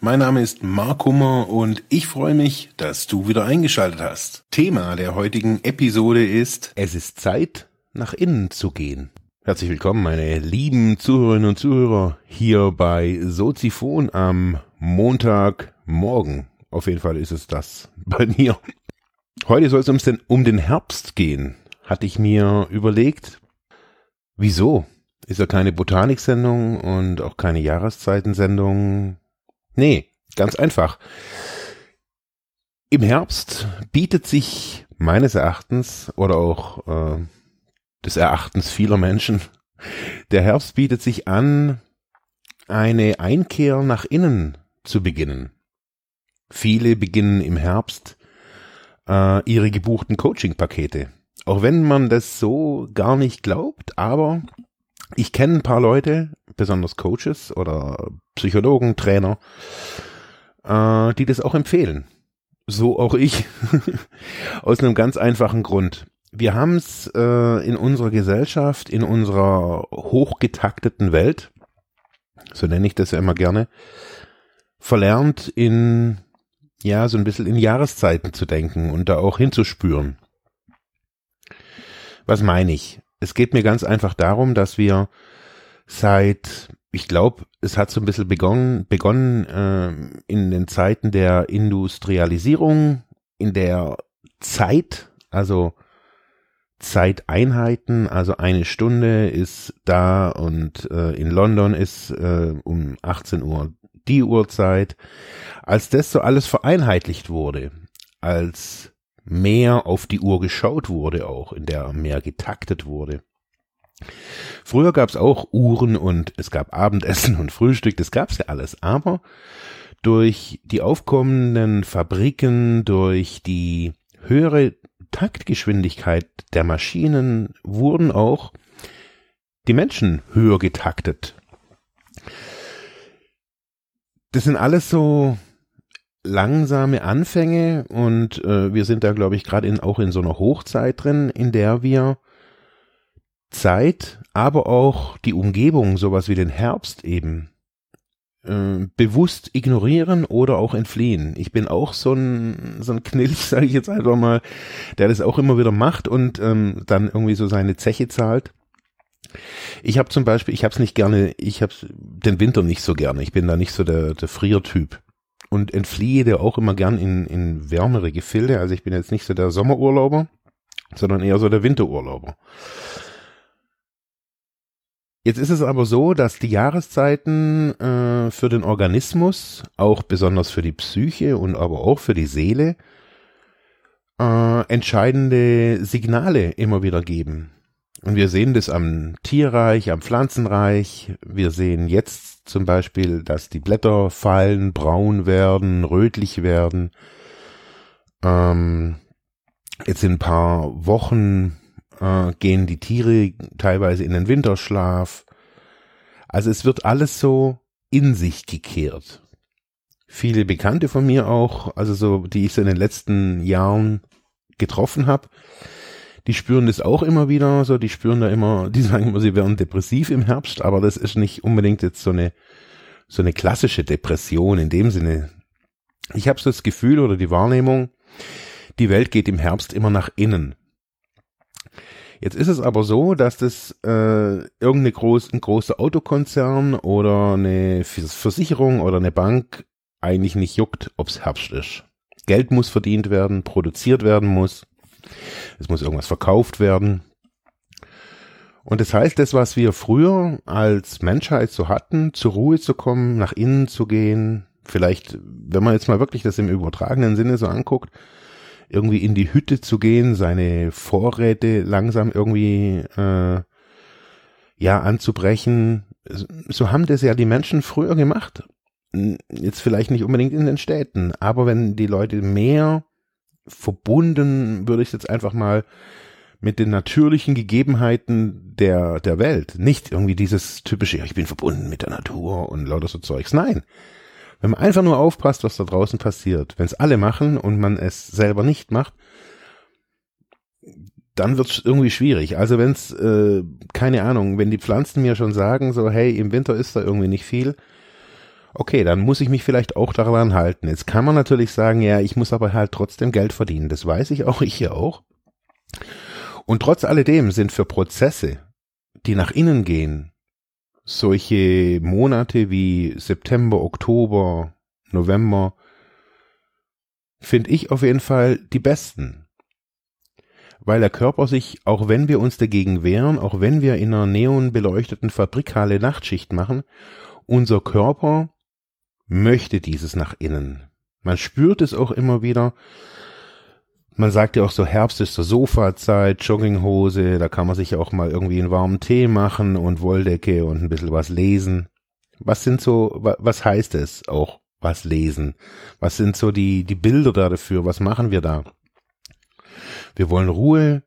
Mein Name ist Mark Hummer und ich freue mich, dass du wieder eingeschaltet hast. Thema der heutigen Episode ist Es ist Zeit, nach innen zu gehen. Herzlich willkommen, meine lieben Zuhörerinnen und Zuhörer, hier bei Soziphon am Montagmorgen. Auf jeden Fall ist es das bei mir. Heute soll es um den, um den Herbst gehen, hatte ich mir überlegt. Wieso? Ist ja keine Botaniksendung und auch keine Jahreszeitensendung. Nee, ganz einfach. Im Herbst bietet sich meines Erachtens oder auch äh, des Erachtens vieler Menschen, der Herbst bietet sich an, eine Einkehr nach innen zu beginnen. Viele beginnen im Herbst äh, ihre gebuchten Coaching-Pakete. Auch wenn man das so gar nicht glaubt, aber ich kenne ein paar Leute, besonders Coaches oder Psychologen, Trainer, äh, die das auch empfehlen. So auch ich. Aus einem ganz einfachen Grund wir haben es äh, in unserer Gesellschaft, in unserer hochgetakteten Welt, so nenne ich das ja immer gerne, verlernt in, ja, so ein bisschen in Jahreszeiten zu denken und da auch hinzuspüren. Was meine ich? Es geht mir ganz einfach darum, dass wir seit, ich glaube, es hat so ein bisschen begonnen, begonnen äh, in den Zeiten der Industrialisierung, in der Zeit, also Zeiteinheiten, also eine Stunde ist da und äh, in London ist äh, um 18 Uhr die Uhrzeit. Als das so alles vereinheitlicht wurde, als mehr auf die Uhr geschaut wurde auch, in der mehr getaktet wurde. Früher gab es auch Uhren und es gab Abendessen und Frühstück, das gab's ja alles, aber durch die aufkommenden Fabriken, durch die höhere Taktgeschwindigkeit der Maschinen wurden auch die Menschen höher getaktet. Das sind alles so langsame Anfänge und äh, wir sind da, glaube ich, gerade in, auch in so einer Hochzeit drin, in der wir Zeit, aber auch die Umgebung, sowas wie den Herbst eben äh, bewusst ignorieren oder auch entfliehen. Ich bin auch so ein, so ein Knilch, sage ich jetzt einfach mal, der das auch immer wieder macht und ähm, dann irgendwie so seine Zeche zahlt. Ich habe zum Beispiel, ich habe es nicht gerne, ich habe den Winter nicht so gerne. Ich bin da nicht so der, der Friertyp und entfliehe der auch immer gern in, in wärmere Gefilde. Also ich bin jetzt nicht so der Sommerurlauber, sondern eher so der Winterurlauber. Jetzt ist es aber so, dass die Jahreszeiten äh, für den Organismus, auch besonders für die Psyche und aber auch für die Seele, äh, entscheidende Signale immer wieder geben. Und wir sehen das am Tierreich, am Pflanzenreich. Wir sehen jetzt zum Beispiel, dass die Blätter fallen, braun werden, rötlich werden. Ähm, jetzt in ein paar Wochen äh, gehen die Tiere teilweise in den Winterschlaf. Also es wird alles so in sich gekehrt. Viele Bekannte von mir auch, also so, die ich so in den letzten Jahren getroffen habe, die spüren das auch immer wieder, so, die spüren da immer, die sagen immer, sie werden depressiv im Herbst, aber das ist nicht unbedingt jetzt so eine, so eine klassische Depression in dem Sinne. Ich habe so das Gefühl oder die Wahrnehmung, die Welt geht im Herbst immer nach innen. Jetzt ist es aber so, dass das äh, irgendeine groß, ein großer Autokonzern oder eine Versicherung oder eine Bank eigentlich nicht juckt, ob's Herbst ist. Geld muss verdient werden, produziert werden muss. Es muss irgendwas verkauft werden. Und das heißt, das, was wir früher als Menschheit so hatten, zur Ruhe zu kommen, nach innen zu gehen, vielleicht, wenn man jetzt mal wirklich das im übertragenen Sinne so anguckt, irgendwie in die Hütte zu gehen, seine Vorräte langsam irgendwie äh, ja anzubrechen. So haben das ja die Menschen früher gemacht. Jetzt vielleicht nicht unbedingt in den Städten, aber wenn die Leute mehr verbunden, würde ich jetzt einfach mal mit den natürlichen Gegebenheiten der, der Welt. Nicht irgendwie dieses typische, ich bin verbunden mit der Natur und lauter so Zeugs. Nein. Wenn man einfach nur aufpasst, was da draußen passiert, wenn es alle machen und man es selber nicht macht, dann wird es irgendwie schwierig. Also wenn es, äh, keine Ahnung, wenn die Pflanzen mir schon sagen, so, hey, im Winter ist da irgendwie nicht viel, okay, dann muss ich mich vielleicht auch daran halten. Jetzt kann man natürlich sagen, ja, ich muss aber halt trotzdem Geld verdienen. Das weiß ich auch, ich hier auch. Und trotz alledem sind für Prozesse, die nach innen gehen, solche Monate wie September, Oktober, November, finde ich auf jeden Fall die besten. Weil der Körper sich, auch wenn wir uns dagegen wehren, auch wenn wir in einer neonbeleuchteten Fabrikhalle Nachtschicht machen, unser Körper möchte dieses nach innen. Man spürt es auch immer wieder, man sagt ja auch so, Herbst ist zur Sofazeit, Jogginghose, da kann man sich auch mal irgendwie einen warmen Tee machen und Wolldecke und ein bisschen was lesen. Was sind so, was heißt es auch, was lesen? Was sind so die, die Bilder da dafür? Was machen wir da? Wir wollen Ruhe,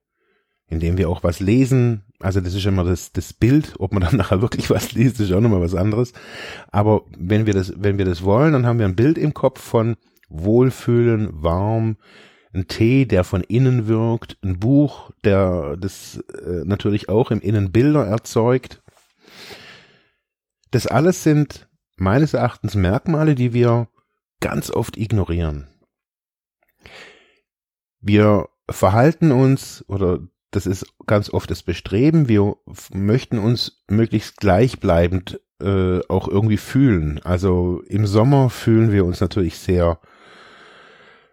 indem wir auch was lesen. Also das ist immer das, das Bild, ob man dann nachher wirklich was liest, ist auch nochmal was anderes. Aber wenn wir das, wenn wir das wollen, dann haben wir ein Bild im Kopf von Wohlfühlen, warm, ein Tee, der von innen wirkt, ein Buch, der das äh, natürlich auch im Innen Bilder erzeugt. Das alles sind meines Erachtens Merkmale, die wir ganz oft ignorieren. Wir verhalten uns, oder das ist ganz oft das Bestreben, wir möchten uns möglichst gleichbleibend äh, auch irgendwie fühlen. Also im Sommer fühlen wir uns natürlich sehr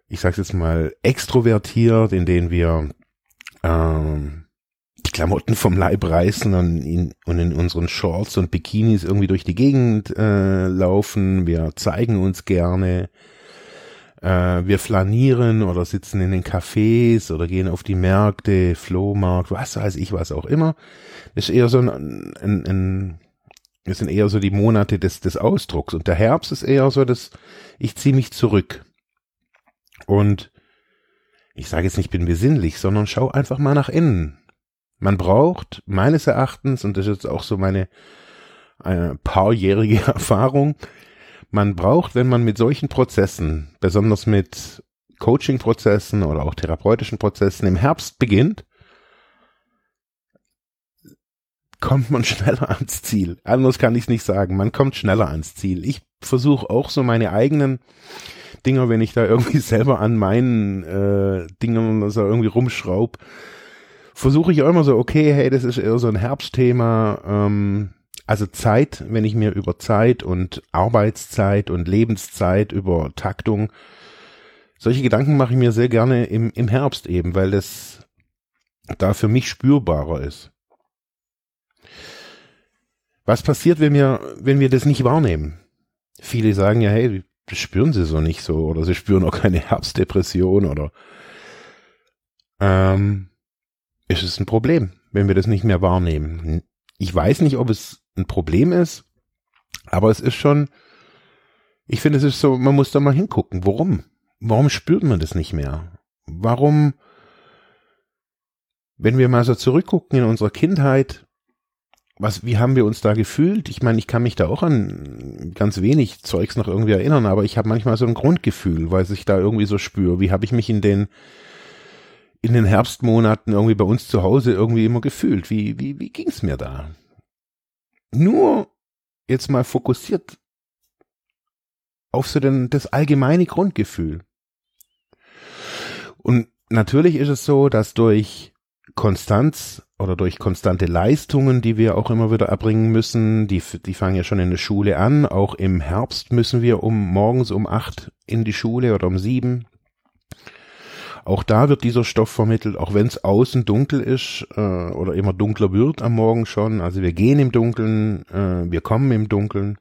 ich sag's jetzt mal, extrovertiert, in denen wir ähm, die Klamotten vom Leib reißen und in, und in unseren Shorts und Bikinis irgendwie durch die Gegend äh, laufen. Wir zeigen uns gerne. Äh, wir flanieren oder sitzen in den Cafés oder gehen auf die Märkte, Flohmarkt, was weiß ich, was auch immer. Das ist eher so ein, ein, ein das sind eher so die Monate des, des Ausdrucks. Und der Herbst ist eher so, dass ich ziehe mich zurück. Und ich sage jetzt nicht, bin besinnlich, sondern schau einfach mal nach innen. Man braucht meines Erachtens, und das ist jetzt auch so meine eine paarjährige Erfahrung, man braucht, wenn man mit solchen Prozessen, besonders mit Coaching-Prozessen oder auch therapeutischen Prozessen im Herbst beginnt, kommt man schneller ans Ziel. Anders kann ich es nicht sagen. Man kommt schneller ans Ziel. Ich versuche auch so meine eigenen Dinger, wenn ich da irgendwie selber an meinen äh, Dingen so irgendwie rumschraub, versuche ich auch immer so, okay, hey, das ist eher so ein Herbstthema. Ähm, also Zeit, wenn ich mir über Zeit und Arbeitszeit und Lebenszeit, über Taktung, solche Gedanken mache ich mir sehr gerne im, im Herbst eben, weil das da für mich spürbarer ist. Was passiert, wenn wir, wenn wir das nicht wahrnehmen? Viele sagen ja, hey, das spüren sie so nicht so oder sie spüren auch keine Herbstdepression oder ähm, ist es ein Problem, wenn wir das nicht mehr wahrnehmen. Ich weiß nicht, ob es ein Problem ist, aber es ist schon, ich finde, es ist so, man muss da mal hingucken. Warum? Warum spürt man das nicht mehr? Warum, wenn wir mal so zurückgucken in unserer Kindheit, was, wie haben wir uns da gefühlt? Ich meine, ich kann mich da auch an ganz wenig Zeugs noch irgendwie erinnern, aber ich habe manchmal so ein Grundgefühl, weil ich da irgendwie so spüre. Wie habe ich mich in den in den Herbstmonaten irgendwie bei uns zu Hause irgendwie immer gefühlt? Wie wie wie ging's mir da? Nur jetzt mal fokussiert auf so den, das allgemeine Grundgefühl. Und natürlich ist es so, dass durch Konstanz oder durch konstante Leistungen, die wir auch immer wieder erbringen müssen, die, die fangen ja schon in der Schule an. Auch im Herbst müssen wir um morgens um acht in die Schule oder um sieben. Auch da wird dieser Stoff vermittelt, auch wenn es außen dunkel ist äh, oder immer dunkler wird am Morgen schon. Also wir gehen im Dunkeln, äh, wir kommen im Dunkeln.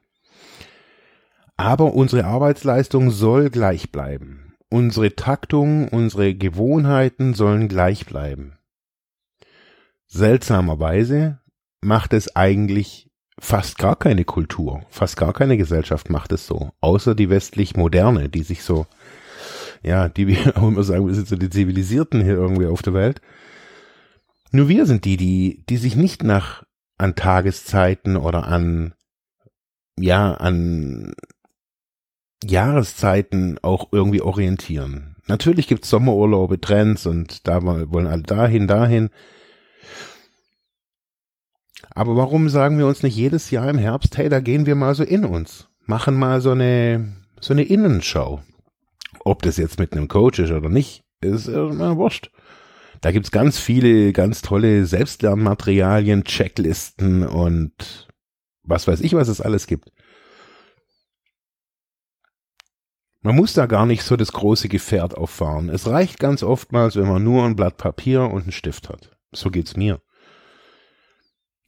Aber unsere Arbeitsleistung soll gleich bleiben. Unsere Taktung, unsere Gewohnheiten sollen gleich bleiben. Seltsamerweise macht es eigentlich fast gar keine Kultur, fast gar keine Gesellschaft macht es so, außer die westlich moderne, die sich so, ja, die wir auch immer sagen, wir sind so die Zivilisierten hier irgendwie auf der Welt. Nur wir sind die, die, die sich nicht nach an Tageszeiten oder an ja an Jahreszeiten auch irgendwie orientieren. Natürlich gibt's Sommerurlaube, Trends und da wollen alle dahin, dahin. Aber warum sagen wir uns nicht jedes Jahr im Herbst, hey, da gehen wir mal so in uns, machen mal so eine so eine Innenschau. Ob das jetzt mit einem Coach ist oder nicht, ist immer wurscht. Da gibt's ganz viele, ganz tolle Selbstlernmaterialien, Checklisten und was weiß ich, was es alles gibt. Man muss da gar nicht so das große Gefährt auffahren. Es reicht ganz oftmals, wenn man nur ein Blatt Papier und einen Stift hat. So geht's mir.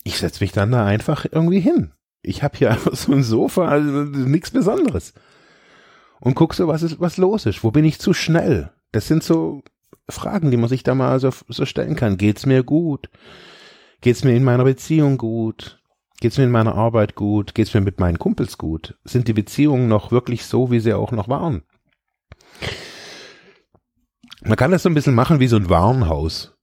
Ich setz mich dann da einfach irgendwie hin. Ich habe hier einfach so ein Sofa, also nichts Besonderes. Und guck so, was ist, was los ist. Wo bin ich zu schnell? Das sind so Fragen, die man sich da mal so, so stellen kann. Geht's mir gut? Geht's mir in meiner Beziehung gut? Geht's mir in meiner Arbeit gut? Geht's mir mit meinen Kumpels gut? Sind die Beziehungen noch wirklich so, wie sie auch noch waren? Man kann das so ein bisschen machen wie so ein Warenhaus.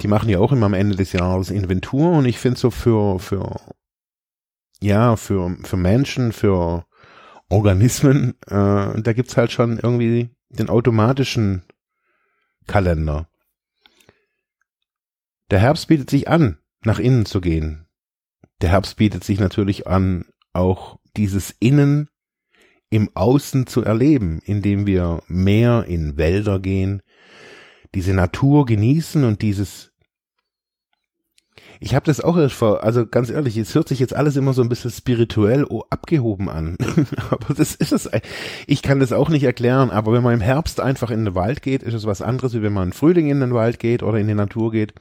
Die machen ja auch immer am Ende des Jahres Inventur und ich finde so für, für, ja, für, für Menschen, für Organismen, äh, da gibt's halt schon irgendwie den automatischen Kalender. Der Herbst bietet sich an, nach innen zu gehen, der Herbst bietet sich natürlich an, auch dieses Innen im Außen zu erleben, indem wir mehr in Wälder gehen, diese Natur genießen und dieses ich habe das auch erst vor, also ganz ehrlich, es hört sich jetzt alles immer so ein bisschen spirituell oh, abgehoben an. aber das ist es. Ich kann das auch nicht erklären, aber wenn man im Herbst einfach in den Wald geht, ist es was anderes, wie wenn man im Frühling in den Wald geht oder in die Natur geht.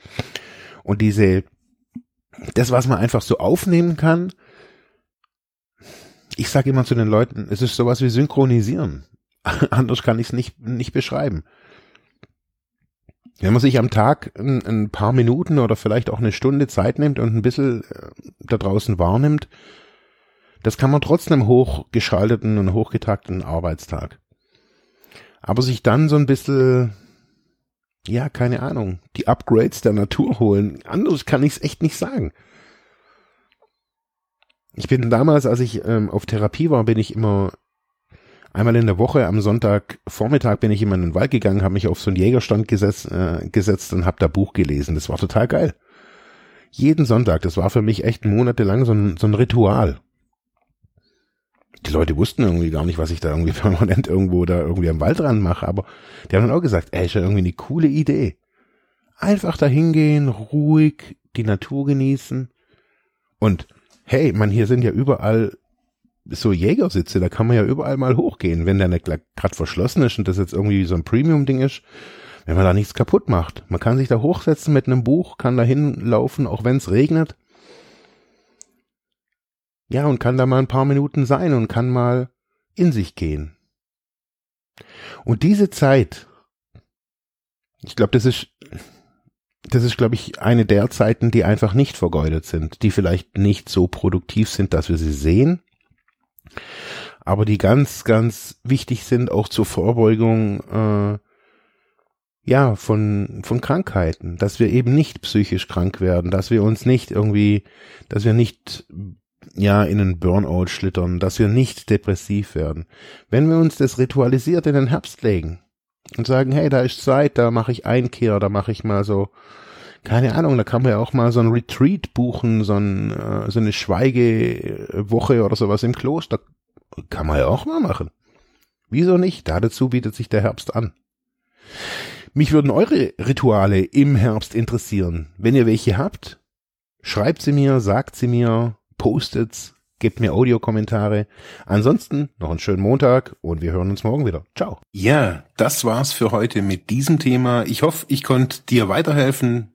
Und diese das, was man einfach so aufnehmen kann, ich sage immer zu den Leuten, es ist sowas wie synchronisieren. Anders kann ich es nicht, nicht beschreiben. Wenn man sich am Tag ein, ein, paar Minuten oder vielleicht auch eine Stunde Zeit nimmt und ein bisschen äh, da draußen wahrnimmt, das kann man trotzdem hochgeschalteten und hochgetakteten Arbeitstag. Aber sich dann so ein bisschen ja, keine Ahnung, die Upgrades der Natur holen. Anders kann ich es echt nicht sagen. Ich bin damals, als ich ähm, auf Therapie war, bin ich immer einmal in der Woche am Sonntag Vormittag bin ich immer in den Wald gegangen, habe mich auf so einen Jägerstand gesetzt, äh, gesetzt und habe da Buch gelesen. Das war total geil. Jeden Sonntag, das war für mich echt monatelang so ein, so ein Ritual die Leute wussten irgendwie gar nicht, was ich da irgendwie permanent irgendwo da irgendwie am Waldrand mache, aber die haben dann auch gesagt, ey, ist ja irgendwie eine coole Idee. Einfach da hingehen, ruhig die Natur genießen. Und hey, man, hier sind ja überall so Jägersitze, da kann man ja überall mal hochgehen, wenn der nicht gerade verschlossen ist und das jetzt irgendwie so ein Premium-Ding ist, wenn man da nichts kaputt macht. Man kann sich da hochsetzen mit einem Buch, kann da hinlaufen, auch wenn es regnet. Ja, und kann da mal ein paar Minuten sein und kann mal in sich gehen. Und diese Zeit, ich glaube, das ist, das ist, glaube ich, eine der Zeiten, die einfach nicht vergeudet sind, die vielleicht nicht so produktiv sind, dass wir sie sehen, aber die ganz, ganz wichtig sind auch zur Vorbeugung, äh, ja, von, von Krankheiten, dass wir eben nicht psychisch krank werden, dass wir uns nicht irgendwie, dass wir nicht ja, in einen Burnout schlittern, dass wir nicht depressiv werden. Wenn wir uns das ritualisiert in den Herbst legen und sagen, hey, da ist Zeit, da mache ich Einkehr, da mache ich mal so, keine Ahnung, da kann man ja auch mal so ein Retreat buchen, so, ein, äh, so eine Schweigewoche oder sowas im Kloster. Kann man ja auch mal machen. Wieso nicht? Dazu bietet sich der Herbst an. Mich würden eure Rituale im Herbst interessieren. Wenn ihr welche habt, schreibt sie mir, sagt sie mir, Post-its, gebt mir Audiokommentare. Ansonsten noch einen schönen Montag und wir hören uns morgen wieder. Ciao. Ja, das war's für heute mit diesem Thema. Ich hoffe, ich konnte dir weiterhelfen,